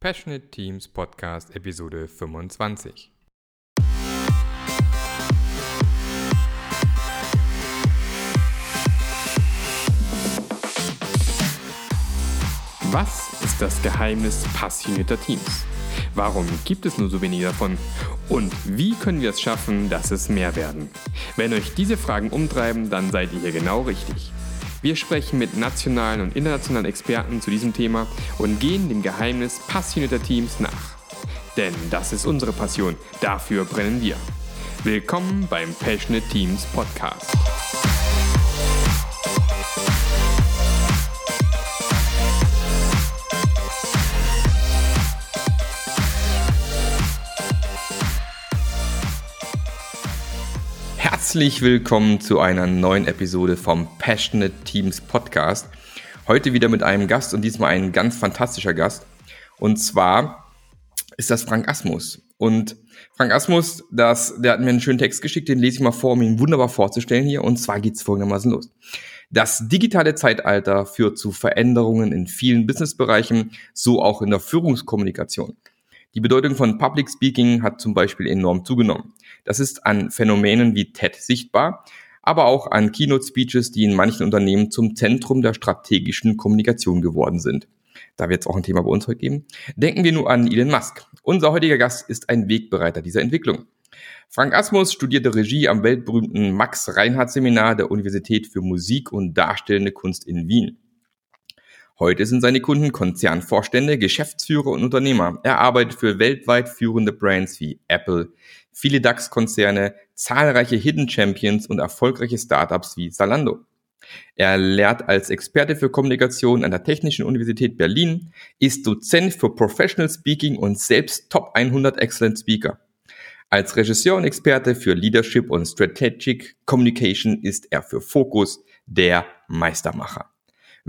Passionate Teams Podcast Episode 25. Was ist das Geheimnis passionierter Teams? Warum gibt es nur so wenige davon? Und wie können wir es schaffen, dass es mehr werden? Wenn euch diese Fragen umtreiben, dann seid ihr hier genau richtig. Wir sprechen mit nationalen und internationalen Experten zu diesem Thema und gehen dem Geheimnis passionierter Teams nach. Denn das ist unsere Passion, dafür brennen wir. Willkommen beim Passionate Teams Podcast. Herzlich willkommen zu einer neuen Episode vom Passionate Teams Podcast. Heute wieder mit einem Gast und diesmal ein ganz fantastischer Gast. Und zwar ist das Frank Asmus. Und Frank Asmus, das, der hat mir einen schönen Text geschickt, den lese ich mal vor, um ihn wunderbar vorzustellen hier. Und zwar geht es folgendermaßen los. Das digitale Zeitalter führt zu Veränderungen in vielen Businessbereichen, so auch in der Führungskommunikation. Die Bedeutung von Public Speaking hat zum Beispiel enorm zugenommen. Das ist an Phänomenen wie TED sichtbar, aber auch an Keynote-Speeches, die in manchen Unternehmen zum Zentrum der strategischen Kommunikation geworden sind. Da wird es auch ein Thema bei uns heute geben. Denken wir nur an Elon Musk. Unser heutiger Gast ist ein Wegbereiter dieser Entwicklung. Frank Asmus studierte Regie am weltberühmten Max Reinhardt Seminar der Universität für Musik und Darstellende Kunst in Wien. Heute sind seine Kunden Konzernvorstände, Geschäftsführer und Unternehmer. Er arbeitet für weltweit führende Brands wie Apple, viele DAX-Konzerne, zahlreiche Hidden Champions und erfolgreiche Startups wie Zalando. Er lehrt als Experte für Kommunikation an der Technischen Universität Berlin, ist Dozent für Professional Speaking und selbst Top 100 Excellent Speaker. Als Regisseur und Experte für Leadership und Strategic Communication ist er für Fokus der Meistermacher.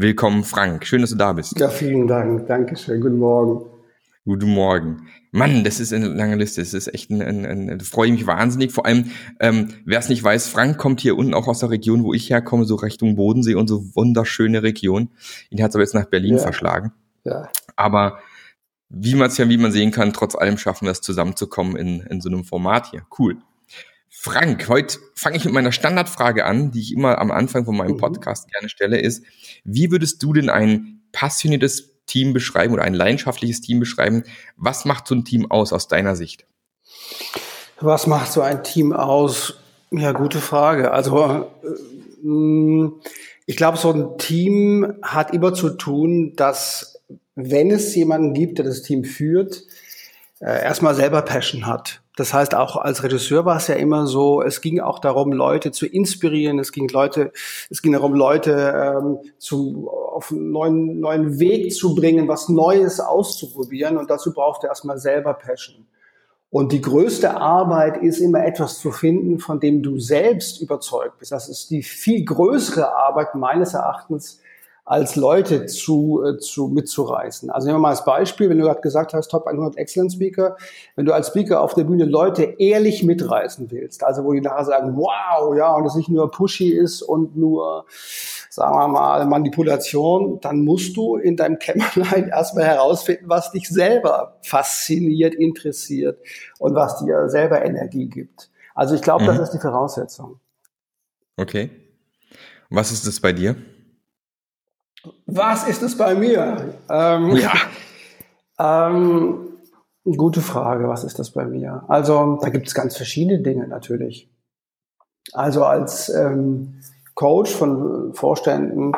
Willkommen, Frank. Schön, dass du da bist. Ja, vielen Dank. Dankeschön. Guten Morgen. Guten Morgen. Mann, das ist eine lange Liste. Das ist echt ein, ein, ein freue mich wahnsinnig. Vor allem, ähm, wer es nicht weiß, Frank kommt hier unten auch aus der Region, wo ich herkomme, so Richtung Bodensee und so wunderschöne Region. Ihn hat es aber jetzt nach Berlin Ja. verschlagen. Ja. Aber wie man es ja, wie man sehen kann, trotz allem schaffen wir es zusammenzukommen in, in so einem Format hier. Cool. Frank, heute fange ich mit meiner Standardfrage an, die ich immer am Anfang von meinem Mhm. Podcast gerne stelle, ist, wie würdest du denn ein passioniertes Team beschreiben oder ein leidenschaftliches Team beschreiben? Was macht so ein Team aus aus deiner Sicht? Was macht so ein Team aus? Ja, gute Frage. Also, äh, mh, ich glaube, so ein Team hat immer zu tun, dass, wenn es jemanden gibt, der das Team führt, äh, erstmal selber Passion hat. Das heißt, auch als Regisseur war es ja immer so, es ging auch darum, Leute zu inspirieren, es ging Leute, es ging darum, Leute ähm, zu, auf einen neuen, neuen Weg zu bringen, was Neues auszuprobieren und dazu braucht er erstmal selber Passion. Und die größte Arbeit ist immer etwas zu finden, von dem du selbst überzeugt bist. Das ist die viel größere Arbeit meines Erachtens, als Leute zu, äh, zu mitzureißen. Also nehmen wir mal als Beispiel, wenn du gerade gesagt hast, Top 100 Excellent Speaker, wenn du als Speaker auf der Bühne Leute ehrlich mitreißen willst, also wo die nachher sagen, wow, ja, und es nicht nur pushy ist und nur, sagen wir mal, Manipulation, dann musst du in deinem Kämmerlein erstmal herausfinden, was dich selber fasziniert, interessiert und was dir selber Energie gibt. Also ich glaube, Mhm. das ist die Voraussetzung. Okay. Was ist das bei dir? Was ist es bei mir? Ähm, Ähm, gute Frage, was ist das bei mir? Also da gibt es ganz verschiedene Dinge natürlich. Also als ähm, Coach von Vorständen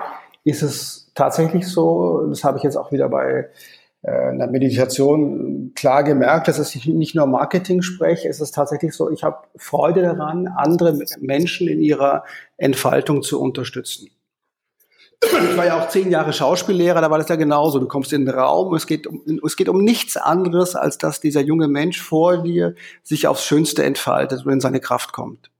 ist es tatsächlich so, das habe ich jetzt auch wieder bei äh, einer Meditation klar gemerkt, dass ich nicht nur Marketing spreche, es ist tatsächlich so, ich habe Freude daran, andere Menschen in ihrer Entfaltung zu unterstützen. Ich war ja auch zehn Jahre Schauspiellehrer, da war das ja genauso. Du kommst in den Raum, es geht um, es geht um nichts anderes, als dass dieser junge Mensch vor dir sich aufs Schönste entfaltet und in seine Kraft kommt.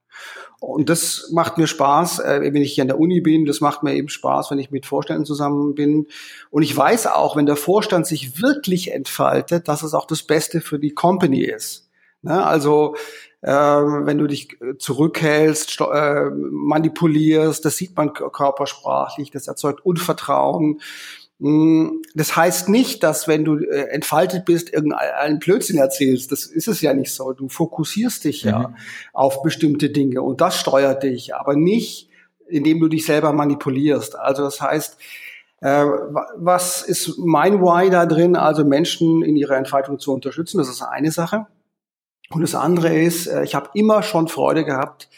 Und das macht mir Spaß, äh, wenn ich hier an der Uni bin. Das macht mir eben Spaß, wenn ich mit Vorständen zusammen bin. Und ich weiß auch, wenn der Vorstand sich wirklich entfaltet, dass es auch das Beste für die Company ist. Ne? Also ähm, wenn du dich äh, zurückhältst, äh, manipulierst, das sieht man körpersprachlich, das erzeugt Unvertrauen. Mm, das heißt nicht, dass wenn du äh, entfaltet bist, irgendeinen Blödsinn erzählst. Das ist es ja nicht so. Du fokussierst dich ja mhm. auf bestimmte Dinge und das steuert dich, aber nicht, indem du dich selber manipulierst. Also das heißt, äh, was ist mein Why da drin? Also Menschen in ihrer Entfaltung zu unterstützen, das ist eine Sache. Und das andere ist, äh, ich habe immer schon Freude gehabt,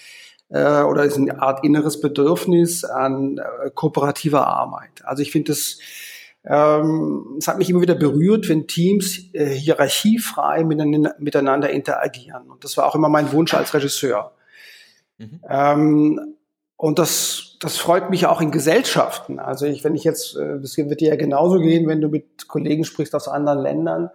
oder ist eine Art inneres Bedürfnis an kooperativer Arbeit. Also ich finde das ähm, es hat mich immer wieder berührt, wenn Teams äh, hierarchiefrei miteinander, interagieren. Und das war auch immer mein Wunsch als Regisseur. Mhm. Ähm, und das, das freut mich auch in Gesellschaften. Also ich, wenn ich jetzt, äh, das wird dir ja genauso gehen, wenn du mit Kollegen sprichst aus anderen Ländern,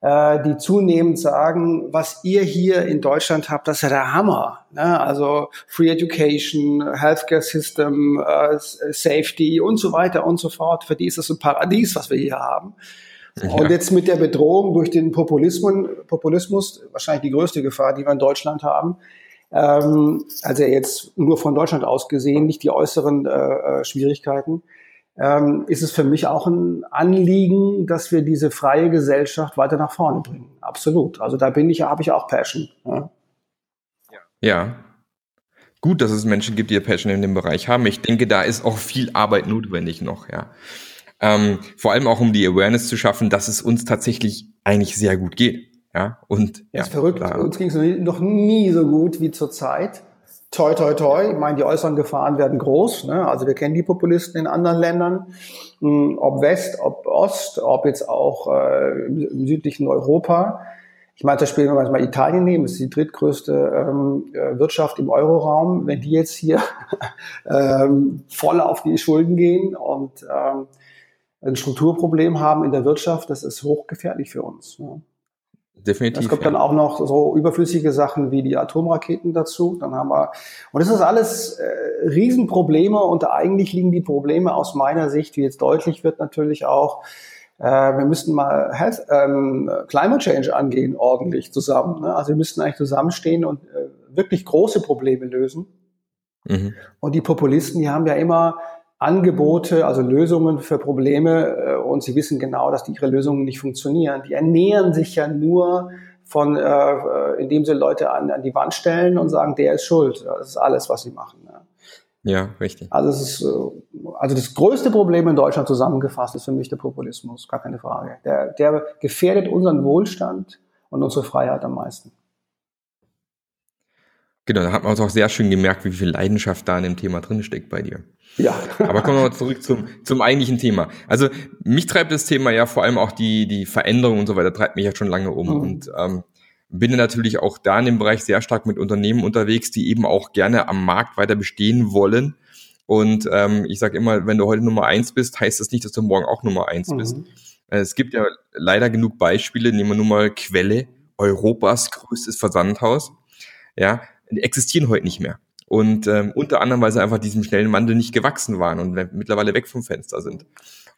äh, die zunehmend sagen, was ihr hier in Deutschland habt, das ist ja der Hammer. Ne? Also Free Education, Healthcare System, äh, Safety und so weiter und so fort. Für die ist das ein Paradies, was wir hier haben. Ja. Und jetzt mit der Bedrohung durch den Populismus, Populismus, wahrscheinlich die größte Gefahr, die wir in Deutschland haben, ähm, also jetzt nur von Deutschland aus gesehen, nicht die äußeren äh, äh Schwierigkeiten, ähm, ist es für mich auch ein Anliegen, dass wir diese freie Gesellschaft weiter nach vorne bringen. Absolut. Also da bin ich, habe ich auch Passion. Ja. ja. Gut, dass es Menschen gibt, die Passion in dem Bereich haben. Ich denke, da ist auch viel Arbeit notwendig noch, ja. Ähm, vor allem auch um die Awareness zu schaffen, dass es uns tatsächlich eigentlich sehr gut geht. Ja, und. Ja, ist verrückt. Klar. Uns ging es noch nie so gut wie zur Zeit toi, toi, toi. Ich meine, die äußeren Gefahren werden groß. Ne? Also wir kennen die Populisten in anderen Ländern, hm, ob West, ob Ost, ob jetzt auch äh, im südlichen Europa. Ich meine, das Spiel, wenn wir mal Italien nehmen, ist die drittgrößte ähm, äh, Wirtschaft im Euroraum. Wenn die jetzt hier ähm, voll auf die Schulden gehen und ähm, ein Strukturproblem haben in der Wirtschaft, das ist hochgefährlich für uns. Ne? Definitiv. Es kommt ja. dann auch noch so überflüssige Sachen wie die Atomraketen dazu. Dann haben wir, und das ist alles äh, Riesenprobleme und eigentlich liegen die Probleme aus meiner Sicht, wie jetzt deutlich wird, natürlich auch, äh, wir müssten mal Health, ähm, Climate Change angehen, ordentlich zusammen. Ne? Also wir müssten eigentlich zusammenstehen und äh, wirklich große Probleme lösen. Mhm. Und die Populisten, die haben ja immer Angebote, also Lösungen für Probleme äh, und sie wissen genau, dass die, ihre Lösungen nicht funktionieren. Die ernähren sich ja nur von, äh, äh, indem sie Leute an, an die Wand stellen und sagen, der ist schuld. Das ist alles, was sie machen. Ja, ja richtig. Also, es ist, äh, also das größte Problem in Deutschland zusammengefasst ist für mich der Populismus, gar keine Frage. Der, der gefährdet unseren Wohlstand und unsere Freiheit am meisten. Genau, da hat man auch sehr schön gemerkt, wie viel Leidenschaft da in dem Thema drin steckt bei dir. Ja. Aber kommen wir mal zurück zum, zum eigentlichen Thema. Also mich treibt das Thema ja vor allem auch die, die Veränderung und so weiter, treibt mich ja schon lange um. Mhm. Und ähm, bin natürlich auch da in dem Bereich sehr stark mit Unternehmen unterwegs, die eben auch gerne am Markt weiter bestehen wollen. Und ähm, ich sage immer, wenn du heute Nummer eins bist, heißt das nicht, dass du morgen auch Nummer eins mhm. bist. Äh, es gibt ja leider genug Beispiele, nehmen wir nur mal Quelle, Europas größtes Versandhaus. Ja, existieren heute nicht mehr. Und ähm, unter anderem, weil sie einfach diesem schnellen Wandel nicht gewachsen waren und mittlerweile weg vom Fenster sind.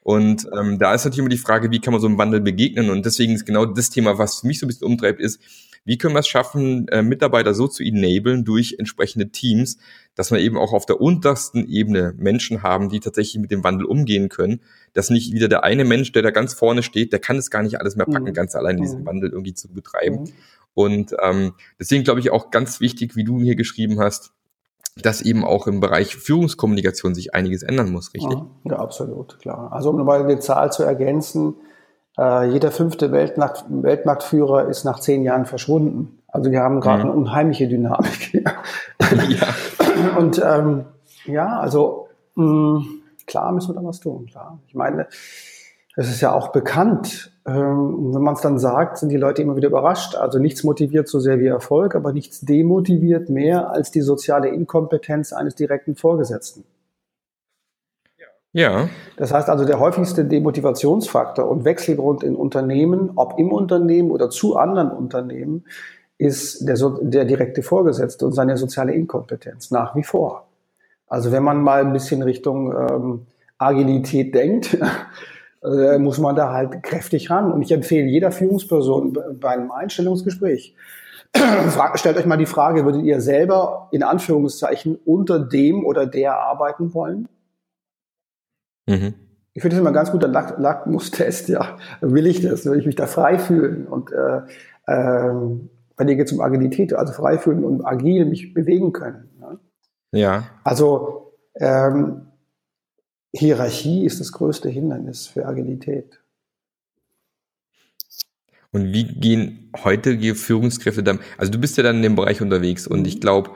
Und ähm, da ist natürlich immer die Frage, wie kann man so einem Wandel begegnen? Und deswegen ist genau das Thema, was mich so ein bisschen umtreibt, ist, wie können wir es schaffen, äh, Mitarbeiter so zu enablen durch entsprechende Teams, dass wir eben auch auf der untersten Ebene Menschen haben, die tatsächlich mit dem Wandel umgehen können, dass nicht wieder der eine Mensch, der da ganz vorne steht, der kann es gar nicht alles mehr packen, mhm. ganz allein diesen mhm. Wandel irgendwie zu betreiben. Mhm. Und ähm, deswegen glaube ich auch ganz wichtig, wie du hier geschrieben hast, dass eben auch im Bereich Führungskommunikation sich einiges ändern muss, richtig? Ja, absolut, klar. Also um mal eine Zahl zu ergänzen, äh, jeder fünfte Weltmarkt, Weltmarktführer ist nach zehn Jahren verschwunden. Also wir haben gerade mhm. eine unheimliche Dynamik. ja. Und ähm, ja, also mh, klar müssen wir da was tun, klar. Ich meine, es ist ja auch bekannt. Ähm, wenn man es dann sagt, sind die Leute immer wieder überrascht. Also nichts motiviert so sehr wie Erfolg, aber nichts demotiviert mehr als die soziale Inkompetenz eines direkten Vorgesetzten. Ja. Das heißt also, der häufigste Demotivationsfaktor und Wechselgrund in Unternehmen, ob im Unternehmen oder zu anderen Unternehmen, ist der, der direkte Vorgesetzte und seine soziale Inkompetenz nach wie vor. Also wenn man mal ein bisschen Richtung ähm, Agilität denkt, äh, muss man da halt kräftig ran. Und ich empfehle jeder Führungsperson bei einem Einstellungsgespräch, stellt euch mal die Frage, würdet ihr selber in Anführungszeichen unter dem oder der arbeiten wollen? Mhm. ich finde das immer ganz guter Lack Lackmustest, ja. Will ich das? Will ich mich da frei fühlen? Und äh, äh, bei dir geht es um Agilität, also frei fühlen und agil mich bewegen können. Ne? Ja. Also ähm, Hierarchie ist das größte Hindernis für Agilität. Und wie gehen heutige Führungskräfte dann, also du bist ja dann in dem Bereich unterwegs und ich mhm. glaube,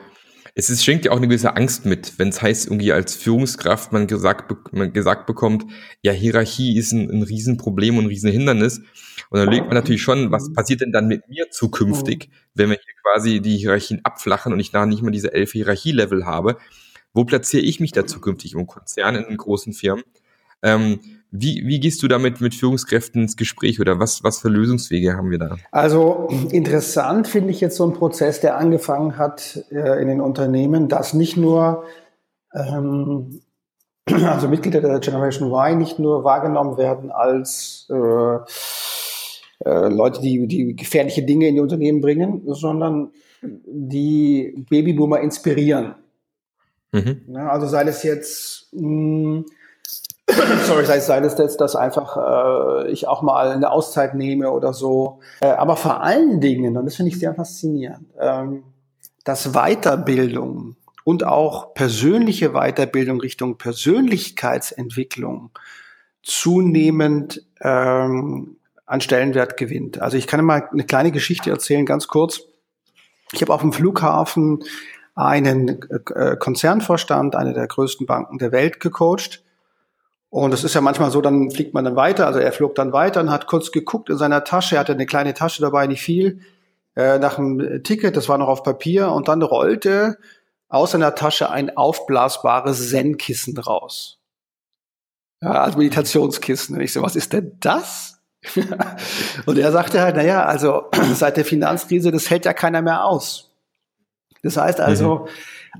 es ist, schenkt ja auch eine gewisse Angst mit, wenn es heißt, irgendwie als Führungskraft man gesagt, man gesagt bekommt, ja, Hierarchie ist ein, ein Riesenproblem und ein Riesenhindernis. Und dann legt man natürlich schon, was mhm. passiert denn dann mit mir zukünftig, mhm. wenn wir hier quasi die Hierarchien abflachen und ich nachher nicht mehr diese elf Hierarchielevel habe. Wo platziere ich mich da zukünftig im Konzern, in großen Firmen? Ähm, wie, wie gehst du damit mit Führungskräften ins Gespräch oder was, was für Lösungswege haben wir da? Also interessant finde ich jetzt so ein Prozess, der angefangen hat äh, in den Unternehmen, dass nicht nur ähm, also Mitglieder der Generation Y nicht nur wahrgenommen werden als äh, äh, Leute, die, die gefährliche Dinge in die Unternehmen bringen, sondern die Babyboomer inspirieren. Mhm. Ja, also sei es jetzt mh, hm, sorry, sei, sei es jetzt, dass einfach äh, ich auch mal eine Auszeit nehme oder so. Äh, aber vor allen Dingen, und das finde ich sehr faszinierend, ähm, dass Weiterbildung und auch persönliche Weiterbildung Richtung Persönlichkeitsentwicklung zunehmend ähm, an Stellenwert gewinnt. Also ich kann mal eine kleine Geschichte erzählen, ganz kurz. Ich habe auf dem Flughafen einen äh, Konzernvorstand, eine der größten Banken der Welt gecoacht und es ist ja manchmal so, dann fliegt man dann weiter. Also er flog dann weiter und hat kurz geguckt in seiner Tasche. Er hatte eine kleine Tasche dabei, nicht viel, äh, nach dem Ticket. Das war noch auf Papier. Und dann rollte aus seiner Tasche ein aufblasbares Zen-Kissen raus. Ja, als Meditationskissen. Und ich so, was ist denn das? und er sagte halt, naja, also seit der Finanzkrise, das hält ja keiner mehr aus. Das heißt also, mhm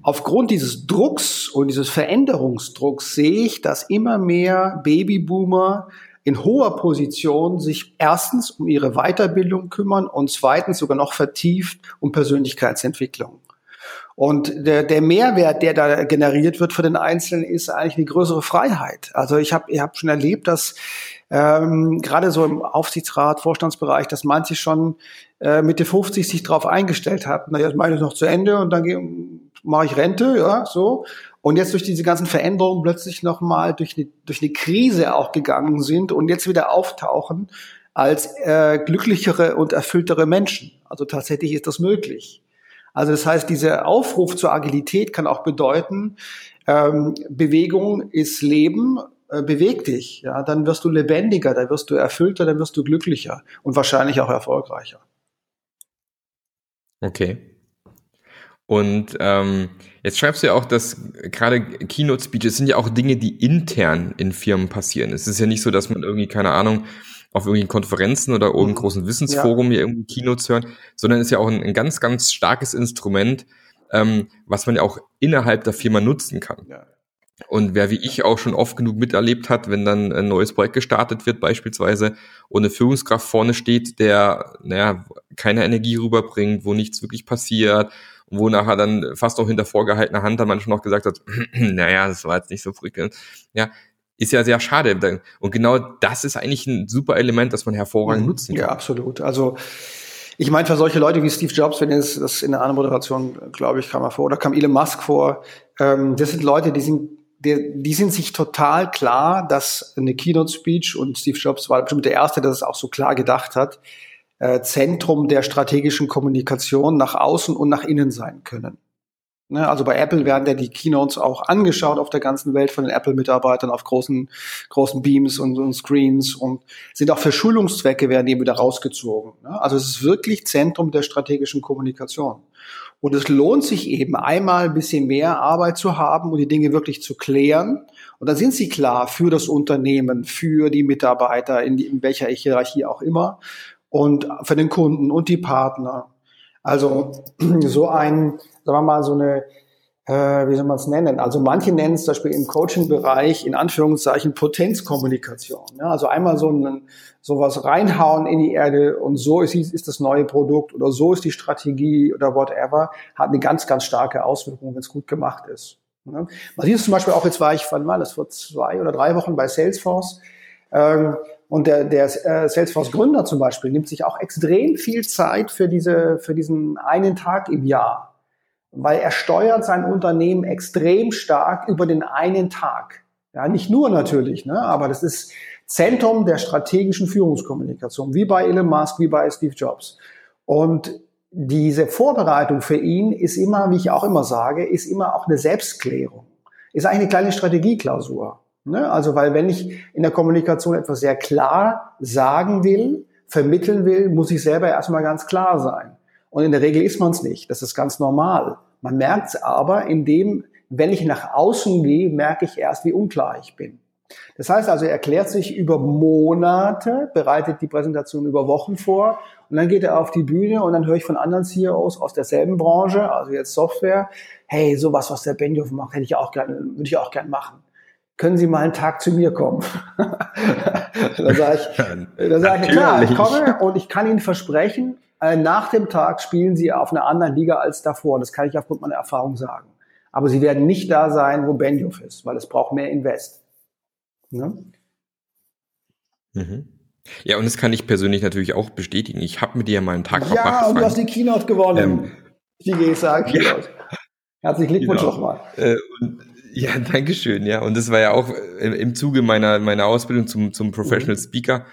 Aufgrund dieses Drucks und dieses Veränderungsdrucks sehe ich, dass immer mehr Babyboomer in hoher Position sich erstens um ihre Weiterbildung kümmern und zweitens sogar noch vertieft um Persönlichkeitsentwicklung. Und der, der Mehrwert, der da generiert wird für den Einzelnen, ist eigentlich eine größere Freiheit. Also ich habe ich hab schon erlebt, dass ähm, gerade so im Aufsichtsrat, Vorstandsbereich, dass manche schon äh, Mitte 50 sich darauf eingestellt hatten, na, jetzt meine ich noch zu Ende und dann mache ich Rente, ja, so. Und jetzt durch diese ganzen Veränderungen plötzlich nochmal durch eine, durch eine Krise auch gegangen sind und jetzt wieder auftauchen als äh, glücklichere und erfülltere Menschen. Also tatsächlich ist das möglich. Also das heißt, dieser Aufruf zur Agilität kann auch bedeuten, ähm, Bewegung ist Leben, äh, beweg dich, ja, dann wirst du lebendiger, dann wirst du erfüllter, dann wirst du glücklicher und wahrscheinlich auch erfolgreicher. Okay. Und ähm, jetzt schreibst du ja auch, dass gerade Keynote-Speeches sind ja auch Dinge, die intern in Firmen passieren. Es ist ja nicht so, dass man irgendwie, keine Ahnung, auf irgendwelchen Konferenzen oder irgendeinem mhm. großen Wissensforum ja. hier irgendwie Keynotes hören, sondern ist ja auch ein, ein ganz, ganz starkes Instrument, ähm, was man ja auch innerhalb der Firma nutzen kann. Ja. Und wer wie ich auch schon oft genug miterlebt hat, wenn dann ein neues Projekt gestartet wird, beispielsweise, und eine Führungskraft vorne steht, der, naja, keine Energie rüberbringt, wo nichts wirklich passiert, wo nachher dann fast auch hinter vorgehaltener Hand dann manchmal noch gesagt hat, naja, das war jetzt nicht so prickelnd. Ja, ist ja sehr schade. Und genau das ist eigentlich ein super Element, das man hervorragend mhm. nutzen kann. Ja, absolut. Also ich meine, für solche Leute wie Steve Jobs, wenn es das in der anderen Moderation, glaube ich, kam er vor, oder kam Elon Musk vor, ähm, das sind Leute, die sind die, die sind sich total klar, dass eine Keynote-Speech und Steve Jobs war bestimmt der Erste, der das auch so klar gedacht hat, äh, Zentrum der strategischen Kommunikation nach außen und nach innen sein können. Ne, also bei Apple werden ja die Keynotes auch angeschaut auf der ganzen Welt von den Apple-Mitarbeitern auf großen, großen Beams und, und, Screens und sind auch für Schulungszwecke werden die wieder rausgezogen. Ne? Also es ist wirklich Zentrum der strategischen Kommunikation. Und es lohnt sich eben einmal ein bisschen mehr Arbeit zu haben und die Dinge wirklich zu klären. Und dann sind sie klar für das Unternehmen, für die Mitarbeiter, in, in welcher Hierarchie auch immer und für den Kunden und die Partner. Also so ein, sagen wir mal, so eine, äh, wie soll man es nennen? Also manche nennen es zum Beispiel im Coaching-Bereich in Anführungszeichen Potenzkommunikation. Ja, also einmal so ein sowas reinhauen in die Erde und so ist, ist das neue Produkt oder so ist die Strategie oder whatever, hat eine ganz, ganz starke Auswirkung, wenn es gut gemacht ist. Man sieht es zum Beispiel auch, jetzt war ich, wann war das, vor zwei oder drei Wochen bei Salesforce. Ähm, und der, der äh, Salesforce-Gründer zum Beispiel nimmt sich auch extrem viel Zeit für, diese, für diesen einen Tag im Jahr, weil er steuert sein Unternehmen extrem stark über den einen Tag. Ja, nicht nur natürlich, ne, aber das ist Zentrum der strategischen Führungskommunikation, wie bei Elon Musk, wie bei Steve Jobs. Und diese Vorbereitung für ihn ist immer, wie ich auch immer sage, ist immer auch eine Selbstklärung. Ist eigentlich eine kleine Strategieklausur. Ne? Also, weil wenn ich in der Kommunikation etwas sehr klar sagen will, vermitteln will, muss ich selber erstmal ganz klar sein. Und in der Regel ist man es nicht. Das ist ganz normal. Man merkt es aber, indem, wenn ich nach außen gehe, merke ich erst, wie unklar ich bin. Das heißt also, er erklärt sich über Monate, bereitet die Präsentation über Wochen vor und dann geht er auf die Bühne und dann höre ich von anderen CEOs aus derselben Branche, also jetzt Software, hey, sowas, was der Benioff macht, hätte ich auch gerne, würde ich auch gerne machen. Können Sie mal einen Tag zu mir kommen? da sage ich, da sage ich, klar, ich komme und ich kann Ihnen versprechen, nach dem Tag spielen Sie auf einer anderen Liga als davor. Das kann ich aufgrund meiner Erfahrung sagen. Aber Sie werden nicht da sein, wo Benioff ist, weil es braucht mehr Invest. Ne? Mhm. Ja, und das kann ich persönlich natürlich auch bestätigen. Ich habe mit dir mal einen Tag ja, verbracht. Ja, und du hast die Keynote gewonnen. Ähm, die GSA Keynote. Ja. Herzlichen Glückwunsch genau. nochmal. Äh, ja, danke schön. Ja, und das war ja auch im Zuge meiner, meiner Ausbildung zum, zum Professional mhm. Speaker,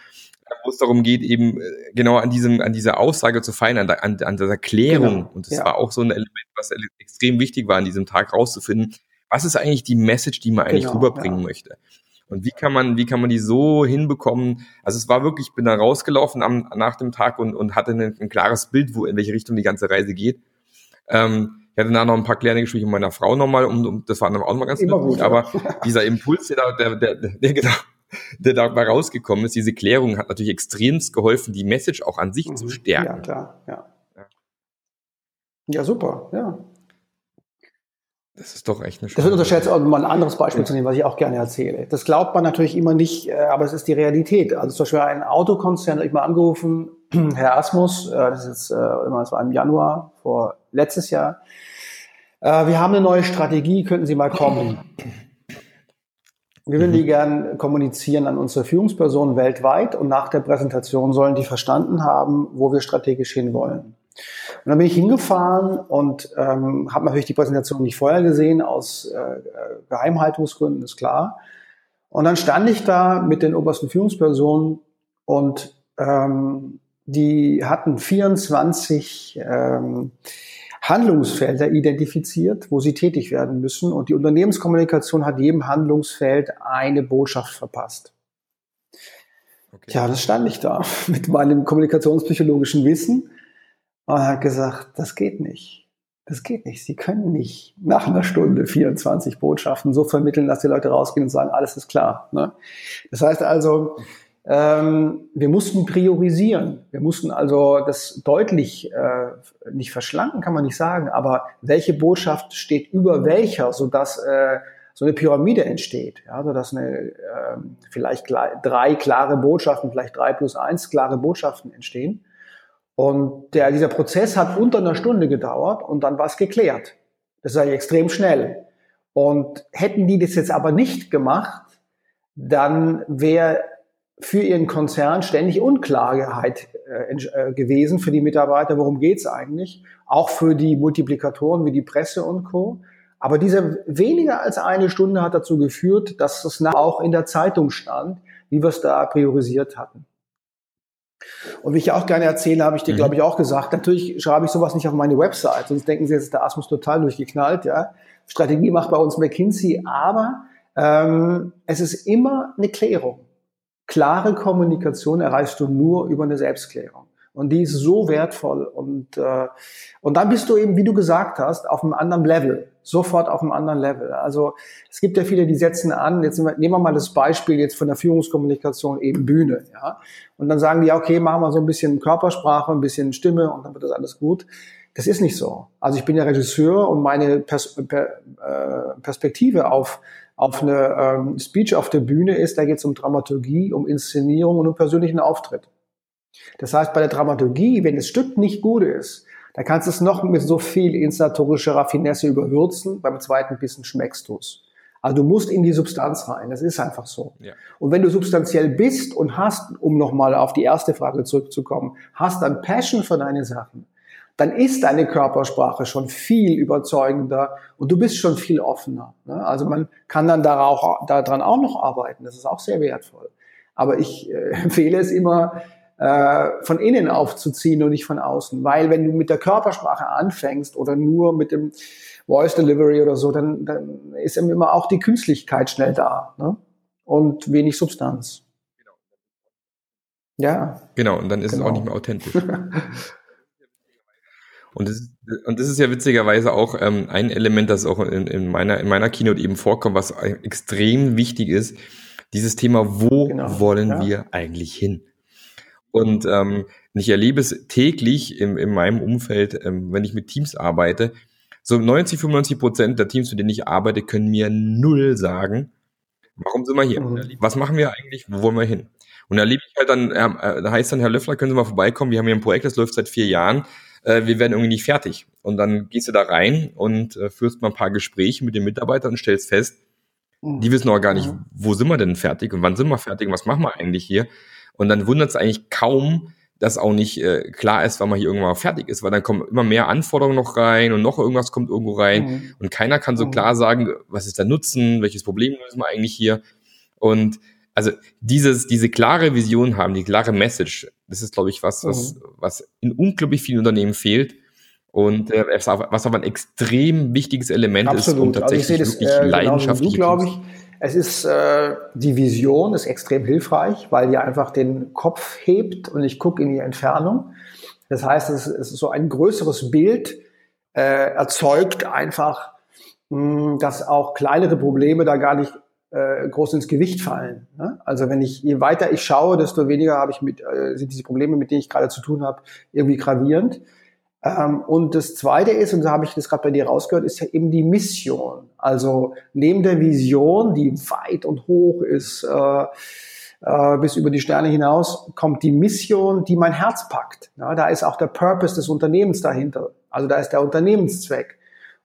wo es darum geht, eben äh, genau an diesem, an dieser Aussage zu feiern, an, an, an dieser Klärung. Genau. Und das ja. war auch so ein Element, was extrem wichtig war, an diesem Tag rauszufinden. Was ist eigentlich die Message, die man eigentlich genau, rüberbringen ja. möchte? Und wie kann man, wie kann man die so hinbekommen? Also es war wirklich, ich bin da rausgelaufen am, nach dem Tag und, und hatte ein, ein klares Bild, wo, in welche Richtung die ganze Reise geht. Ähm, ich hatte danach noch ein paar klärende Gespräche mit meiner Frau nochmal, um, um, das war dann auch nochmal ganz Immer gut, aber dieser Impuls, der da, der, der, der, genau, der dabei rausgekommen ist, diese Klärung hat natürlich extremst geholfen, die Message auch an sich mhm. zu stärken. Ja, klar, ja. Ja, super, ja. Das ist doch echt eine Das wird unterschätzt, um mal ein anderes Beispiel zu nehmen, was ich auch gerne erzähle. Das glaubt man natürlich immer nicht, äh, aber es ist die Realität. Also zum Beispiel ein Autokonzern hat ich mal angerufen, Herr Asmus, äh, das ist äh, immer, das war im Januar vor letztes Jahr. Wir haben eine neue Strategie, könnten Sie mal kommen? Wir würden die mhm. gern kommunizieren an unsere Führungspersonen weltweit und nach der Präsentation sollen die verstanden haben, wo wir strategisch hinwollen. Und dann bin ich hingefahren und ähm, habe natürlich die Präsentation nicht vorher gesehen, aus äh, Geheimhaltungsgründen, ist klar. Und dann stand ich da mit den obersten Führungspersonen und ähm, die hatten 24 ähm, Handlungsfelder identifiziert, wo sie tätig werden müssen. Und die Unternehmenskommunikation hat jedem Handlungsfeld eine Botschaft verpasst. Okay. Ja, das stand ich da mit meinem kommunikationspsychologischen Wissen und hat gesagt, das geht nicht. Das geht nicht. Sie können nicht nach einer Stunde 24 Botschaften so vermitteln, dass die Leute rausgehen und sagen, alles ist klar. Ne? Das heißt also, ähm, wir mussten priorisieren. Wir mussten also das deutlich äh, nicht verschlanken, kann man nicht sagen, aber welche Botschaft steht über welcher, sodass äh, so eine Pyramide entsteht, ja, sodass eine, äh, vielleicht drei klare Botschaften, vielleicht drei plus eins klare Botschaften entstehen. Und der, dieser Prozess hat unter einer Stunde gedauert und dann war es geklärt. Das ist eigentlich extrem schnell. Und hätten die das jetzt aber nicht gemacht, dann wäre für ihren Konzern ständig Unklarheit äh, äh, gewesen für die Mitarbeiter, worum geht's eigentlich, auch für die Multiplikatoren wie die Presse und Co. Aber diese weniger als eine Stunde hat dazu geführt, dass es auch in der Zeitung stand, wie wir es da priorisiert hatten. Und wie ich auch gerne erzähle, habe ich dir, mhm. glaube ich, auch gesagt, natürlich schreibe ich sowas nicht auf meine Website, sonst denken sie, jetzt ist der Asmus total durchgeknallt. Ja? Strategie macht bei uns McKinsey, aber ähm, es ist immer eine Klärung. Klare Kommunikation erreichst du nur über eine Selbstklärung. Und die ist so wertvoll. Und, äh, und dann bist du eben, wie du gesagt hast, auf einem anderen Level. Sofort auf einem anderen Level. Also es gibt ja viele, die setzen an, jetzt nehmen wir mal das Beispiel jetzt von der Führungskommunikation eben Bühne. Ja? Und dann sagen die, okay, machen wir so ein bisschen Körpersprache, ein bisschen Stimme und dann wird das alles gut. Das ist nicht so. Also ich bin ja Regisseur und meine Pers per, äh, Perspektive auf, auf eine ähm, Speech auf der Bühne ist, da geht es um Dramaturgie, um Inszenierung und um persönlichen Auftritt. Das heißt, bei der Dramaturgie, wenn das Stück nicht gut ist, Da kannst du es noch mit so viel inszenatorischer Raffinesse überwürzen, beim zweiten Bissen schmeckst du es. Also du musst in die Substanz rein, das ist einfach so. Ja. Und wenn du substanziell bist und hast, um nochmal auf die erste Frage zurückzukommen, hast dann Passion für deine Sachen, dann ist deine Körpersprache schon viel überzeugender und du bist schon viel offener. Ne? Also man kann dann daran auch noch arbeiten, das ist auch sehr wertvoll. Aber ich äh, empfehle es immer, äh, von innen aufzuziehen und nicht von außen. Weil wenn du mit der Körpersprache anfängst oder nur mit dem Voice Delivery oder so, dann, dann ist immer auch die Künstlichkeit schnell da ne? und wenig Substanz. Ja. Genau, und dann ist genau. es auch nicht mehr authentisch. Und das, ist, und das ist ja witzigerweise auch ähm, ein Element, das auch in, in, meiner, in meiner Keynote eben vorkommt, was extrem wichtig ist. Dieses Thema, wo genau, wollen ja. wir eigentlich hin? Und ähm, ich erlebe es täglich in, in meinem Umfeld, ähm, wenn ich mit Teams arbeite. So 90, 95 Prozent der Teams, mit denen ich arbeite, können mir null sagen, warum sind wir hier? Mhm. Was machen wir eigentlich? Wo wollen wir hin? Und da erlebe ich halt dann, äh, da heißt dann, Herr Löffler, können Sie mal vorbeikommen? Wir haben hier ein Projekt, das läuft seit vier Jahren. Äh, wir werden irgendwie nicht fertig. Und dann gehst du da rein und äh, führst mal ein paar Gespräche mit den Mitarbeitern und stellst fest, mhm. die wissen auch gar nicht, wo sind wir denn fertig und wann sind wir fertig und was machen wir eigentlich hier? Und dann wundert es eigentlich kaum, dass auch nicht äh, klar ist, wann man hier irgendwann fertig ist, weil dann kommen immer mehr Anforderungen noch rein und noch irgendwas kommt irgendwo rein mhm. und keiner kann so mhm. klar sagen, was ist der Nutzen, welches Problem lösen wir eigentlich hier und also dieses, diese klare Vision haben, die klare Message, das ist, glaube ich, was, was, mhm. was in unglaublich vielen Unternehmen fehlt. Und äh, was aber ein extrem wichtiges Element Absolut. ist, um tatsächlich also wirklich das, äh, leidenschaftlich. glaube ich. Es ist äh, die Vision ist extrem hilfreich, weil die einfach den Kopf hebt und ich gucke in die Entfernung. Das heißt, es ist so ein größeres Bild äh, erzeugt einfach, mh, hm, dass auch kleinere Probleme da gar nicht äh, groß ins Gewicht fallen. Ne? Also wenn ich je weiter ich schaue, desto weniger habe ich mit äh, sind diese Probleme, mit denen ich gerade zu tun habe, irgendwie gravierend. Ähm, und das Zweite ist, und so habe ich das gerade bei dir rausgehört, ist ja eben die Mission. Also neben der Vision, die weit und hoch ist, äh, äh, bis über die Sterne hinaus, kommt die Mission, die mein Herz packt. Ja, da ist auch der Purpose des Unternehmens dahinter. Also da ist der Unternehmenszweck.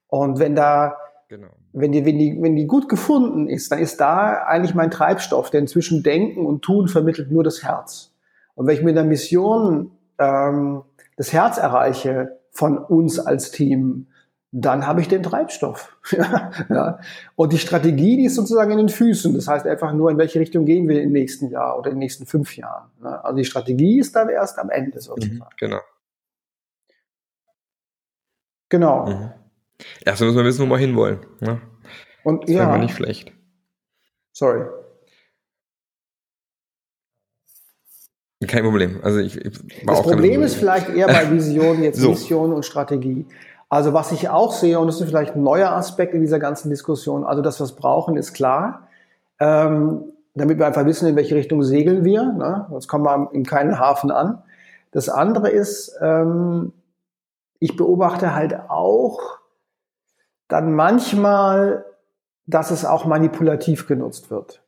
Und wenn da, genau. Wenn die, wenn die, wenn die gut gefunden ist, dann ist da eigentlich mein Treibstoff, denn zwischen Denken und Tun vermittelt nur das Herz. Und wenn ich mit der Mission ähm, das Herz erreiche von uns als Team, dann habe ich den Treibstoff. ja. Und die Strategie, die ist sozusagen in den Füßen. Das heißt einfach nur, in welche Richtung gehen wir im nächsten Jahr oder in den nächsten fünf Jahren. Ne? Also die Strategie ist dann erst am Ende sozusagen. Mhm, genau. Genau. Mhm. Erstmal müssen wir wissen, wo wir hinwollen. Ne? Und das ja. nicht schlecht. Sorry. Kein Problem. Also ich, ich das Problem ist vielleicht eher bei Vision, jetzt so. Mission und Strategie. Also was ich auch sehe, und das ist vielleicht ein neuer Aspekt in dieser ganzen Diskussion, also dass wir es brauchen, ist klar. Ähm, damit wir einfach wissen, in welche Richtung segeln wir. Ne? Sonst kommen wir in keinen Hafen an. Das andere ist, ähm, ich beobachte halt auch dann manchmal, dass es auch manipulativ genutzt wird.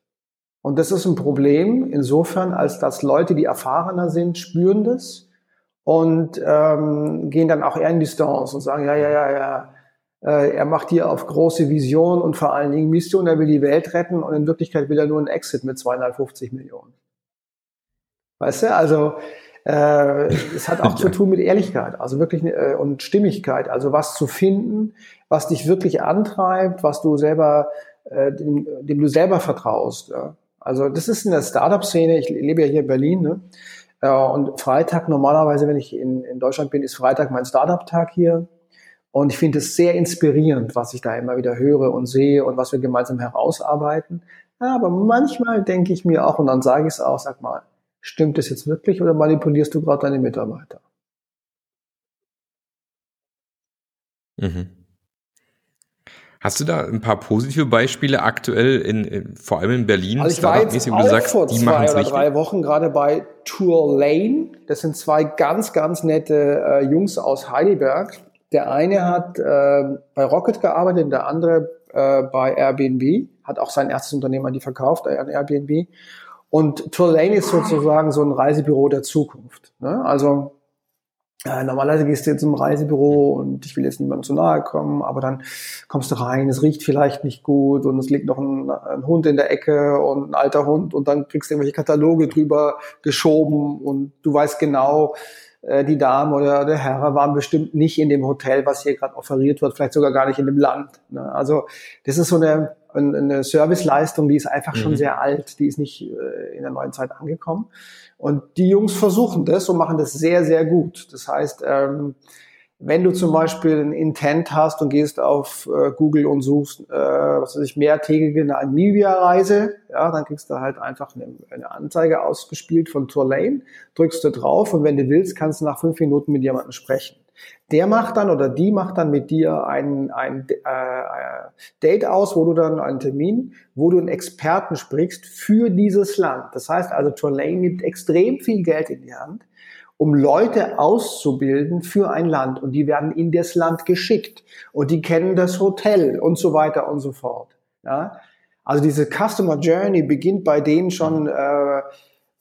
Und das ist ein Problem insofern, als dass Leute, die erfahrener sind, spüren das und ähm, gehen dann auch eher in Distanz und sagen, ja, ja, ja, ja, äh, er macht hier auf große Vision und vor allen Dingen Mission, er will die Welt retten und in Wirklichkeit will er nur einen Exit mit 250 Millionen. Weißt du, also äh, es hat auch zu tun mit Ehrlichkeit, also wirklich äh, und Stimmigkeit, also was zu finden, was dich wirklich antreibt, was du selber, äh, dem, dem du selber vertraust. Ja. Also das ist in der Startup-Szene, ich lebe ja hier in Berlin, ne? und Freitag normalerweise, wenn ich in, in Deutschland bin, ist Freitag mein Startup-Tag hier. Und ich finde es sehr inspirierend, was ich da immer wieder höre und sehe und was wir gemeinsam herausarbeiten. Aber manchmal denke ich mir auch, und dann sage ich es auch, sag mal, stimmt das jetzt wirklich oder manipulierst du gerade deine Mitarbeiter? Mhm. Hast du da ein paar positive Beispiele aktuell, in, in vor allem in Berlin, also ich war jetzt auch sagst, vor zwei oder drei Wochen gerade bei Tour Lane. Das sind zwei ganz, ganz nette äh, Jungs aus Heidelberg. Der eine hat äh, bei Rocket gearbeitet, der andere äh, bei Airbnb, hat auch sein erstes Unternehmen an die verkauft, äh, an Airbnb. Und Tour Lane ist sozusagen so ein Reisebüro der Zukunft. Ne? Also äh, normalerweise gehst du jetzt zum Reisebüro und ich will jetzt niemandem zu nahe kommen, aber dann kommst du rein, es riecht vielleicht nicht gut und es liegt noch ein, ein, Hund in der Ecke und ein alter Hund und dann kriegst du irgendwelche Kataloge drüber geschoben und du weißt genau, äh, die Dame oder der Herr waren bestimmt nicht in dem Hotel, was hier gerade offeriert wird, vielleicht sogar gar nicht in dem Land. Ne? Also das ist so eine, eine Serviceleistung, die ist einfach mhm. schon sehr alt, die ist nicht äh, in der neuen Zeit angekommen. Und die Jungs versuchen das und machen das sehr, sehr gut. Das heißt, ähm, wenn du zum Beispiel ein Intent hast und gehst auf äh, Google und suchst, äh, was weiß ich, mehrtägige Namibia-Reise, ja, dann kriegst du halt einfach eine, eine Anzeige ausgespielt von Tourlane, drückst du drauf und wenn du willst, kannst du nach fünf Minuten mit jemandem sprechen. Der macht dann oder die macht dann mit dir ein, ein äh, Date aus, wo du dann einen Termin, wo du einen Experten sprichst für dieses Land. Das heißt also, Tourlane nimmt extrem viel Geld in die Hand, um Leute auszubilden für ein Land und die werden in das Land geschickt und die kennen das Hotel und so weiter und so fort. Ja? Also diese Customer Journey beginnt bei denen schon äh,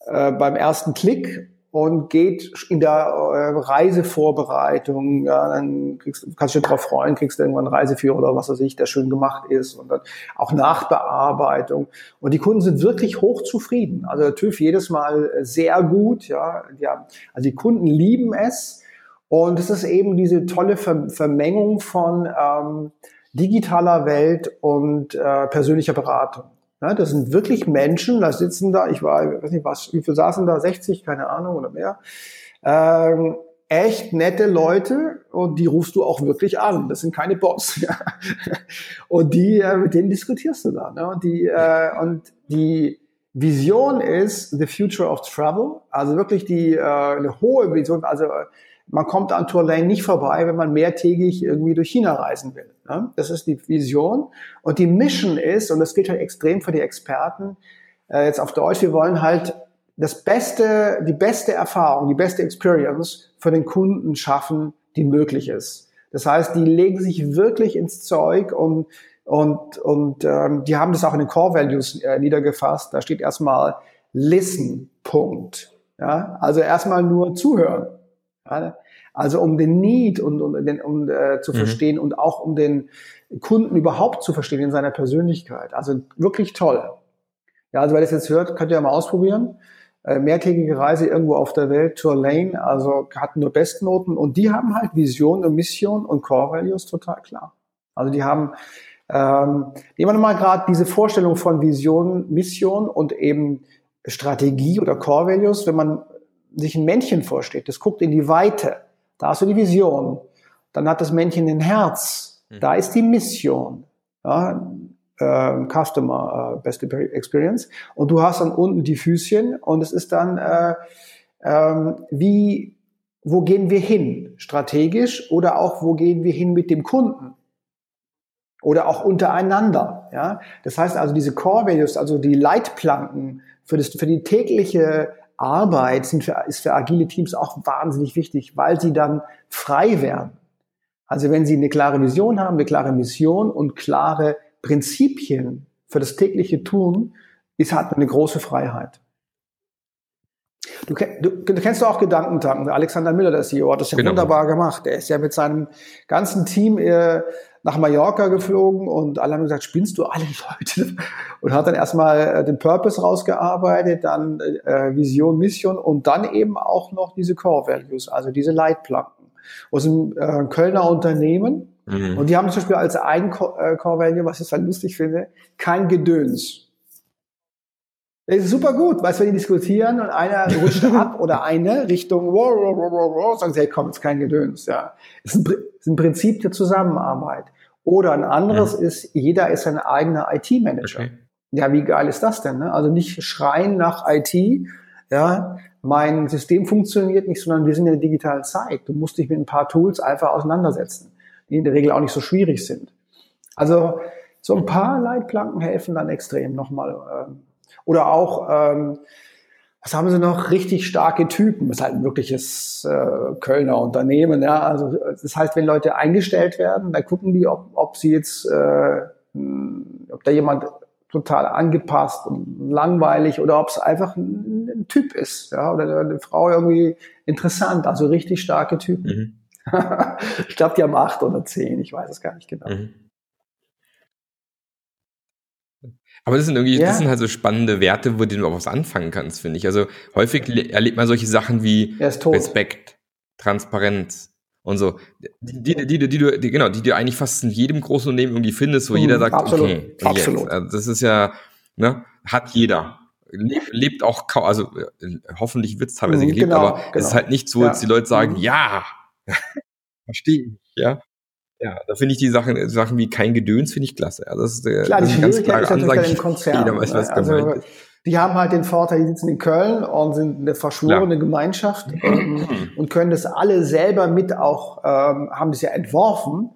äh, beim ersten Klick und geht in der äh, Reisevorbereitung, ja, dann kriegst, kannst du dich drauf freuen, kriegst du irgendwann einen Reiseführer oder was weiß ich, der schön gemacht ist und dann auch Nachbearbeitung. Und die Kunden sind wirklich hoch zufrieden. Also der TÜV jedes Mal sehr gut, ja, ja also die Kunden lieben es und es ist eben diese tolle Vermengung von ähm, digitaler Welt und äh, persönlicher Beratung. Ja, das sind wirklich Menschen, da sitzen da, ich war, weiß nicht was, wie viele saßen da, 60, keine Ahnung oder mehr. Ähm, echt nette Leute und die rufst du auch wirklich an. Das sind keine Bots. Ja. Und die, äh, mit denen diskutierst du da. Ne? Und die, äh, und die Vision ist the future of travel. Also wirklich die äh, eine hohe Vision. Also man kommt an Tourlane nicht vorbei, wenn man mehrtägig irgendwie durch China reisen will. Ne? Das ist die Vision. Und die Mission ist, und das gilt halt extrem für die Experten, äh, jetzt auf Deutsch, wir wollen halt das beste, die beste Erfahrung, die beste Experience für den Kunden schaffen, die möglich ist. Das heißt, die legen sich wirklich ins Zeug und und und ähm, die haben das auch in den Core Values äh, niedergefasst. Da steht erstmal Listen. Punkt. Ja, also erstmal nur zuhören. Also um den Need und, und den, um äh, zu mhm. verstehen und auch um den Kunden überhaupt zu verstehen in seiner Persönlichkeit. Also wirklich toll. Ja, also wer das jetzt hört, könnt ihr ja mal ausprobieren. Äh, mehrtägige Reise irgendwo auf der Welt, Tour Lane, also hatten nur Bestnoten und die haben halt Vision und Mission und Core Values total klar. Also die haben, ähm, nehmen wir mal gerade diese Vorstellung von Vision, Mission und eben Strategie oder Core Values, wenn man sich ein Männchen vorsteht, das guckt in die Weite, da hast du die Vision. Dann hat das Männchen ein Herz, mhm. da ist die Mission. Ja, äh, Customer äh, Best Experience. Und du hast dann unten die Füßchen und es ist dann, äh, äh, wie, wo gehen wir hin? Strategisch oder auch, wo gehen wir hin mit dem Kunden? Oder auch untereinander. Ja? Das heißt also, diese Core Values, also die Leitplanken für, das, für die tägliche Arbeit sind für, ist für agile Teams auch wahnsinnig wichtig, weil sie dann frei werden. Also wenn sie eine klare Vision haben, eine klare Mission und klare Prinzipien für das tägliche Tun, ist hat eine große Freiheit. Du, du, du kennst doch auch Gedankentanken. Alexander Miller, der CEO, hat das ja genau. wunderbar gemacht. Er ist ja mit seinem ganzen Team äh, nach Mallorca geflogen und alle haben gesagt, spinnst du alle Leute? Und hat dann erstmal äh, den Purpose rausgearbeitet, dann äh, Vision, Mission und dann eben auch noch diese Core Values, also diese Leitplanken. Aus einem äh, Kölner Unternehmen. Mhm. Und die haben zum Beispiel als ein Core äh, Value, was ich halt lustig finde, kein Gedöns. Das ist super gut, weißt du, wenn die diskutieren und einer rutscht ab oder eine Richtung, wow, wow, wow, wow, sagen sie, hey, komm, ist kein Gedöns, ja. Das ist ein, ist ein Prinzip der Zusammenarbeit. Oder ein anderes ja. ist, jeder ist ein eigener IT-Manager. Okay. Ja, wie geil ist das denn? Ne? Also nicht schreien nach IT, ja, mein System funktioniert nicht, sondern wir sind in der digitalen Zeit. Du musst dich mit ein paar Tools einfach auseinandersetzen, die in der Regel auch nicht so schwierig sind. Also so ein paar Leitplanken helfen dann extrem nochmal. Ähm, oder auch, ähm, was haben sie noch? Richtig starke Typen. Das ist halt ein wirkliches äh, Kölner Unternehmen. Ja? Also das heißt, wenn Leute eingestellt werden, dann gucken die, ob, ob sie jetzt, äh, ob da jemand total angepasst und langweilig oder ob es einfach ein, ein, Typ ist, ja, oder eine Frau irgendwie interessant, also richtig starke Typen. Mhm. ich glaube, die haben acht oder zehn, ich weiß es gar nicht genau. Mhm. Aber das sind irgendwie, ja. das sind halt so spannende Werte, wo du auch was anfangen kannst, finde ich. Also häufig erlebt man solche Sachen wie Respekt, Transparenz und so. Die, die, die, die, du, genau, die du eigentlich fast in jedem großen Unternehmen irgendwie findest, wo mhm, jeder sagt, absolut, okay, absolut. Also das ist ja, ne, hat jeder. Lebt, lebt auch kaum, also äh, hoffentlich wird es teilweise mhm, gelebt, genau, aber genau. es ist halt nicht so, dass ja. die Leute sagen, mhm. ja, verstehe ich, ja. Ja, da finde ich die Sachen, Sachen wie kein Gedöns, finde ich klasse. Also das ist, äh, Klar, das ist die ganz klare Ansage. Ist Konzern, jeder weiß, was also, gemeint ist. Die haben halt den Vorteil, die sitzen in Köln und sind eine verschworene ja. Gemeinschaft ähm, und können das alle selber mit auch, ähm, haben das ja entworfen.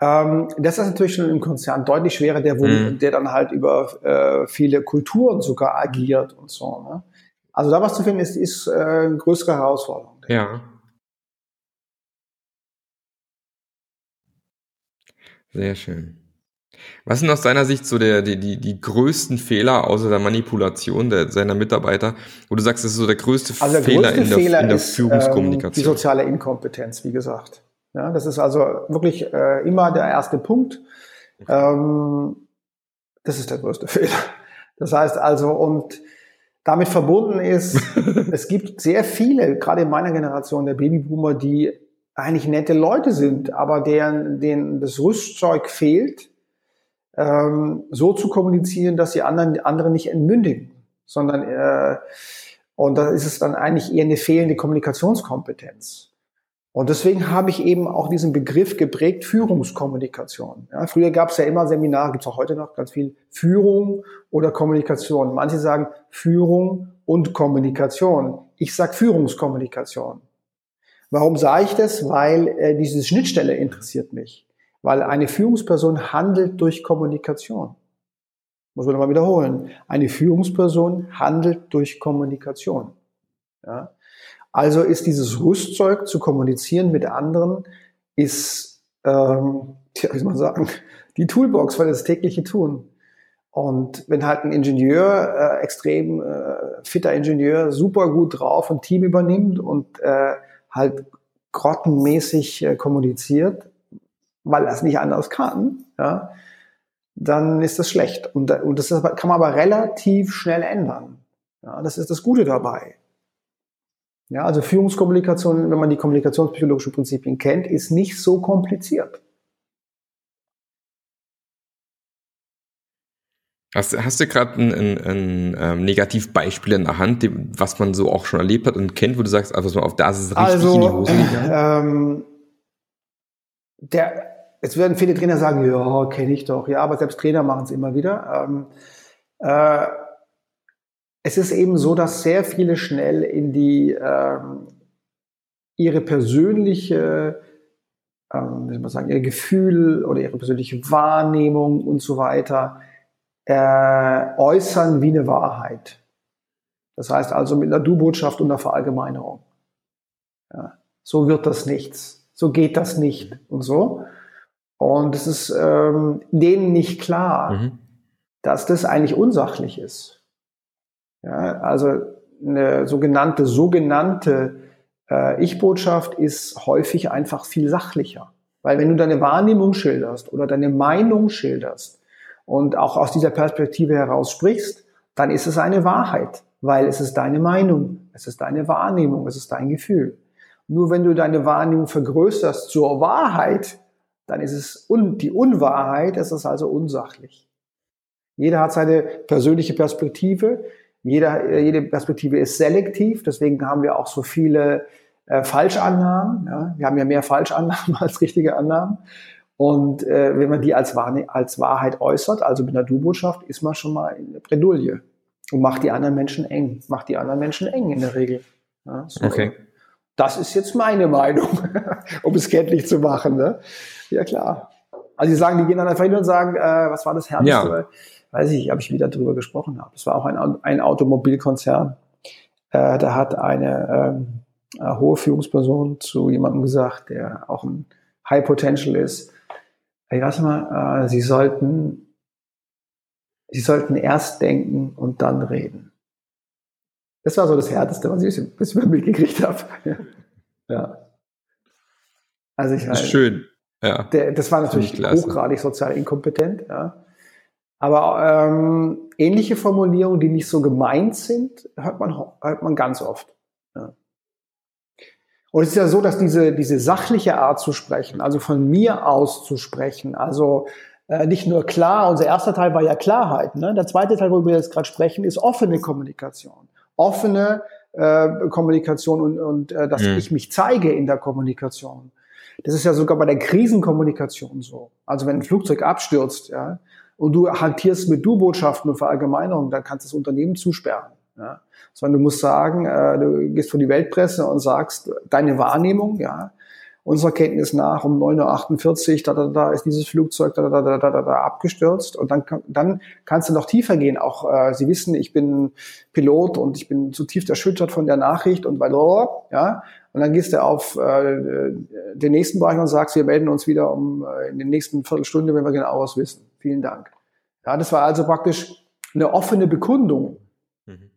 Ähm, das ist natürlich schon im Konzern deutlich schwerer, der, wo, mhm. der dann halt über äh, viele Kulturen sogar agiert und so. Ne? Also da was zu finden ist, ist äh, eine größere Herausforderung. Ja. Sehr schön. Was sind aus deiner Sicht so der, die, die, die größten Fehler außer der Manipulation der, seiner Mitarbeiter, wo du sagst, das ist so der größte, also der Fehler, größte in der, Fehler in der ist, Führungskommunikation? Ähm, die soziale Inkompetenz, wie gesagt. Ja, das ist also wirklich äh, immer der erste Punkt. Ähm, das ist der größte Fehler. Das heißt also, und damit verbunden ist, es gibt sehr viele, gerade in meiner Generation der Babyboomer, die eigentlich nette Leute sind, aber deren, denen das Rüstzeug fehlt, ähm, so zu kommunizieren, dass sie anderen, andere nicht entmündigen, sondern äh, und da ist es dann eigentlich eher eine fehlende Kommunikationskompetenz. Und deswegen habe ich eben auch diesen Begriff geprägt, Führungskommunikation. Ja, früher gab es ja immer Seminare, gibt es auch heute noch ganz viel Führung oder Kommunikation. Manche sagen Führung und Kommunikation. Ich sage Führungskommunikation. Warum sage ich das? Weil äh, diese Schnittstelle interessiert mich. Weil eine Führungsperson handelt durch Kommunikation. Muss man nochmal wiederholen. Eine Führungsperson handelt durch Kommunikation. Ja? Also ist dieses Rüstzeug zu kommunizieren mit anderen, ist, ähm, wie soll man sagen, die Toolbox für das tägliche Tun. Und wenn halt ein Ingenieur, äh, extrem äh, fitter Ingenieur, super gut drauf ein Team übernimmt und äh, halt grottenmäßig äh, kommuniziert, weil er es nicht anders kann, ja, dann ist das schlecht. Und, und das kann man aber relativ schnell ändern. Ja, das ist das Gute dabei. Ja, also Führungskommunikation, wenn man die kommunikationspsychologischen Prinzipien kennt, ist nicht so kompliziert. Hast, hast du gerade ein, ein, ein, ähm, Negativbeispiel in der Hand, was man so auch schon erlebt hat und kennt, wo du sagst, also auf da ist es richtig also, in die Hose gegangen? Ähm, der, jetzt werden viele Trainer sagen, ja, kenne ich doch. Ja, aber selbst Trainer machen es immer wieder. Ähm, äh, es ist eben so, dass sehr viele schnell in die ähm, ihre persönliche ähm, wie soll man sagen, ihr Gefühl oder ihre persönliche Wahrnehmung und so weiter äh, äußern wie eine Wahrheit. Das heißt also mit einer Du-Botschaft und einer Verallgemeinerung. Ja, so wird das nichts. So geht das nicht und so. Und es ist ähm, denen nicht klar, mhm. dass das eigentlich unsachlich ist. Ja, also eine sogenannte, sogenannte äh, Ich-Botschaft ist häufig einfach viel sachlicher. Weil wenn du deine Wahrnehmung schilderst oder deine Meinung schilderst, und auch aus dieser Perspektive heraus sprichst, dann ist es eine Wahrheit, weil es ist deine Meinung, es ist deine Wahrnehmung, es ist dein Gefühl. Nur wenn du deine Wahrnehmung vergrößerst zur Wahrheit, dann ist es un die Unwahrheit, es ist also unsachlich. Jeder hat seine persönliche Perspektive, jeder, jede Perspektive ist selektiv, deswegen haben wir auch so viele äh, Falschannahmen. Ja? Wir haben ja mehr Falschannahmen als richtige Annahmen. Und äh, wenn man die als, Wahr als Wahrheit äußert, also mit einer Du-Botschaft, ist man schon mal in der Bredouille und macht die anderen Menschen eng, macht die anderen Menschen eng in der Regel. Ja, so. Okay. Das ist jetzt meine Meinung, um es kenntlich zu machen. Ne? Ja klar. Also sie sagen, die gehen dann einfach hin und sagen, äh, was war das Härteste? Ja. Weiß ich, ob ich wieder drüber gesprochen habe. Das war auch ein, ein Automobilkonzern. Äh, da hat eine ähm, eine hohe Führungsperson zu jemandem gesagt, der auch ein High Potential ist, Ey, warte mal, äh, Sie sollten, Sie sollten erst denken und dann reden. Das war so das Härteste, was ich bis ich mitgekriegt habe. ja. Also ich das ist schön. Ja. Der, das war natürlich hochgradig sozial inkompetent. Ja. Aber ähm, ähnliche Formulierungen, die nicht so gemeint sind, hört man, hört man ganz oft. Und es ist ja so, dass diese, diese sachliche Art zu sprechen, also von mir aus zu sprechen, also äh, nicht nur klar, unser erster Teil war ja Klarheit, ne? der zweite Teil, worüber wir jetzt gerade sprechen, ist offene Kommunikation. Offene äh, Kommunikation und, und äh, dass mhm. ich mich zeige in der Kommunikation. Das ist ja sogar bei der Krisenkommunikation so. Also wenn ein Flugzeug abstürzt, ja, und du hantierst mit Du-Botschaften und Verallgemeinerungen, dann kannst du das Unternehmen zusperren. Ja. Sondern du musst sagen, äh, du gehst vor die Weltpresse und sagst deine Wahrnehmung, ja, unserer Kenntnis nach um 9.48 Uhr, da, da, da ist dieses Flugzeug da, da, da, da, da, da abgestürzt. Und dann, dann kannst du noch tiefer gehen. Auch äh, Sie wissen, ich bin Pilot und ich bin zutiefst erschüttert von der Nachricht und weil, ja, und dann gehst du auf äh, den nächsten Bereich und sagst, wir melden uns wieder um äh, in den nächsten Viertelstunde, wenn wir genau was wissen. Vielen Dank. Ja, das war also praktisch eine offene Bekundung. Mhm.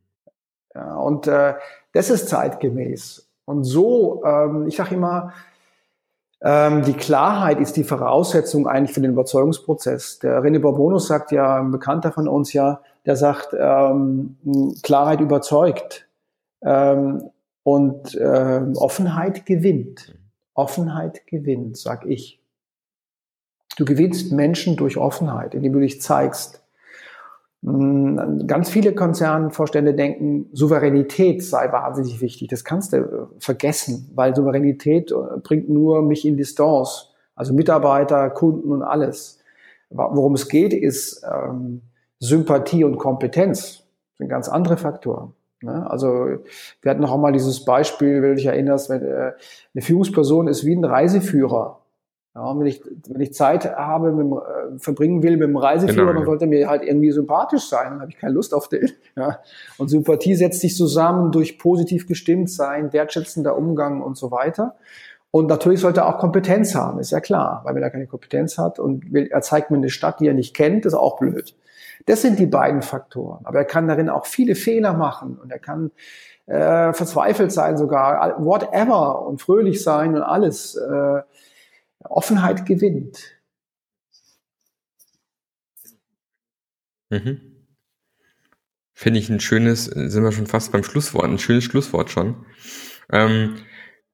Ja, und äh, das ist zeitgemäß. Und so, ähm, ich sage immer, ähm, die Klarheit ist die Voraussetzung eigentlich für den Überzeugungsprozess. Der René Bourbonus sagt ja, ein Bekannter von uns ja, der sagt, ähm, Klarheit überzeugt. Ähm, und äh, Offenheit gewinnt. Offenheit gewinnt, sag ich. Du gewinnst Menschen durch Offenheit, indem du dich zeigst. Hm, ganz viele Konzernvorstände denken, Souveränität sei wahnsinnig wichtig. Das kannst du äh, vergessen, weil Souveränität äh, bringt nur mich in Distanz. Also Mitarbeiter, Kunden und alles. Worum es geht, ist ähm, Sympathie und Kompetenz. Das sind ganz andere Faktoren. Ne? Also wir hatten noch einmal dieses Beispiel, wenn du dich erinnerst, wenn, äh, eine Führungsperson ist wie ein Reiseführer. Ja, wenn ich, wenn ich Zeit habe, mit, äh, verbringen will mit dem Reiseführer, genau, dann sollte mir halt irgendwie sympathisch sein, dann habe ich keine Lust auf den. Ja. Und Sympathie setzt sich zusammen durch positiv gestimmt sein, wertschätzender Umgang und so weiter. Und natürlich sollte er auch Kompetenz haben, ist ja klar, weil wenn er keine Kompetenz hat und will, er zeigt mir eine Stadt, die er nicht kennt, ist auch blöd. Das sind die beiden Faktoren. Aber er kann darin auch viele Fehler machen und er kann äh, verzweifelt sein sogar, whatever und fröhlich sein und alles. Äh, Offenheit gewinnt. Mhm. Finde ich ein schönes, sind wir schon fast beim Schlusswort, ein schönes Schlusswort schon. Ähm,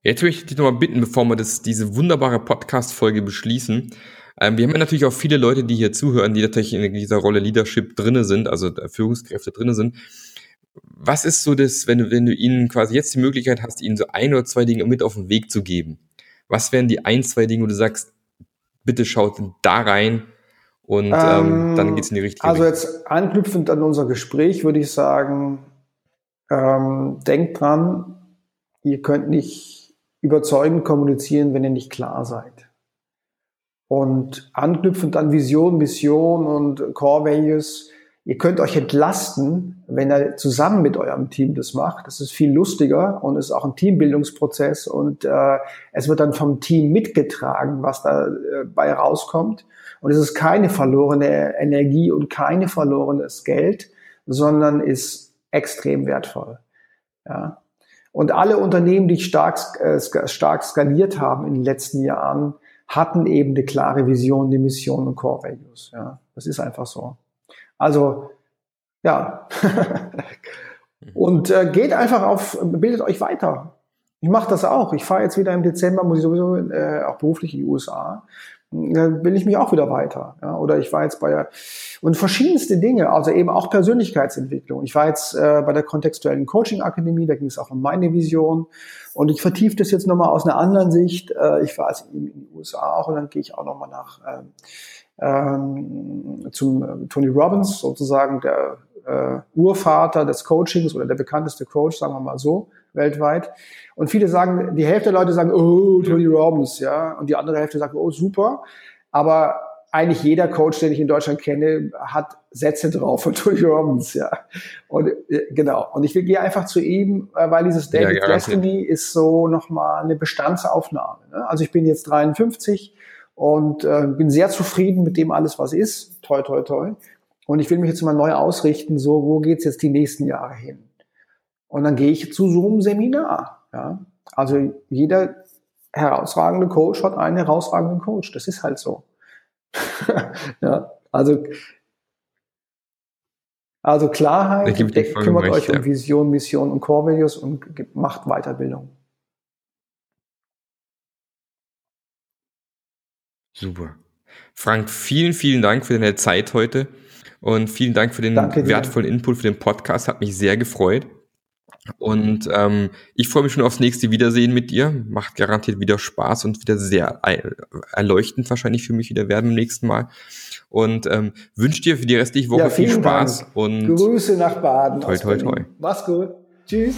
jetzt möchte ich dich nochmal bitten, bevor wir das, diese wunderbare Podcast-Folge beschließen, ähm, wir haben ja natürlich auch viele Leute, die hier zuhören, die natürlich in dieser Rolle Leadership drinne sind, also Führungskräfte drinne sind. Was ist so das, wenn du, wenn du ihnen quasi jetzt die Möglichkeit hast, ihnen so ein oder zwei Dinge mit auf den Weg zu geben? Was wären die ein, zwei Dinge, wo du sagst, bitte schaut da rein und ähm, ähm, dann geht's in die richtige Also Richtung. jetzt anknüpfend an unser Gespräch würde ich sagen, ähm, denkt dran, ihr könnt nicht überzeugend kommunizieren, wenn ihr nicht klar seid. Und anknüpfend an Vision, Mission und Core Values, ihr könnt euch entlasten, wenn ihr zusammen mit eurem Team das macht. Das ist viel lustiger und ist auch ein Teambildungsprozess und äh, es wird dann vom Team mitgetragen, was dabei äh, rauskommt. Und es ist keine verlorene Energie und keine verlorenes Geld, sondern ist extrem wertvoll. Ja. Und alle Unternehmen, die stark, äh, stark skaliert haben in den letzten Jahren, hatten eben eine klare Vision, die Mission und Core Values. Ja, das ist einfach so. Also, ja. und äh, geht einfach auf, bildet euch weiter. Ich mache das auch. Ich fahre jetzt wieder im Dezember, muss ich sowieso äh, auch beruflich in die USA da will ich mich auch wieder weiter. Ja, oder ich war jetzt bei der, und verschiedenste Dinge, also eben auch Persönlichkeitsentwicklung. Ich war jetzt äh, bei der kontextuellen Coaching Akademie, da ging es auch um meine Vision. Und ich vertiefe das jetzt nochmal aus einer anderen Sicht. Äh, ich war jetzt in, in den USA auch und dann gehe ich auch nochmal nach ähm, ähm, zum äh, Tony Robbins, sozusagen der äh, Urvater des Coachings oder der bekannteste Coach, sagen wir mal so, weltweit. Und viele sagen, die Hälfte der Leute sagen, oh, Tony Robbins, ja, und die andere Hälfte sagt, oh, super. Aber eigentlich jeder Coach, den ich in Deutschland kenne, hat Sätze drauf von Tony Robbins, ja. Und äh, genau. Und ich will gehe einfach zu ihm, äh, weil dieses David ja, Destiny ist so nochmal eine Bestandsaufnahme. Ne? Also ich bin jetzt 53 und äh, bin sehr zufrieden mit dem alles, was ist. Toi, toi, toi. Und ich will mich jetzt mal neu ausrichten, so, wo geht's jetzt die nächsten Jahre hin? Und dann gehe ich zu so einem Seminar. Ja? Also jeder herausragende Coach hat einen herausragenden Coach. Das ist halt so. ja, also, also Klarheit, kümmert recht, euch um Vision, Mission und Core Values und macht Weiterbildung. Super. Frank, vielen, vielen Dank für deine Zeit heute und vielen Dank für den wertvollen Input für den Podcast. Hat mich sehr gefreut. Und ähm, ich freue mich schon aufs nächste Wiedersehen mit dir. Macht garantiert wieder Spaß und wieder sehr erleuchtend wahrscheinlich für mich wieder werden beim nächsten Mal. Und ähm, wünsche dir für die restliche Woche ja, viel Spaß Dank. und Grüße nach Baden. Toi, toi, toi. Mach's gut. Tschüss.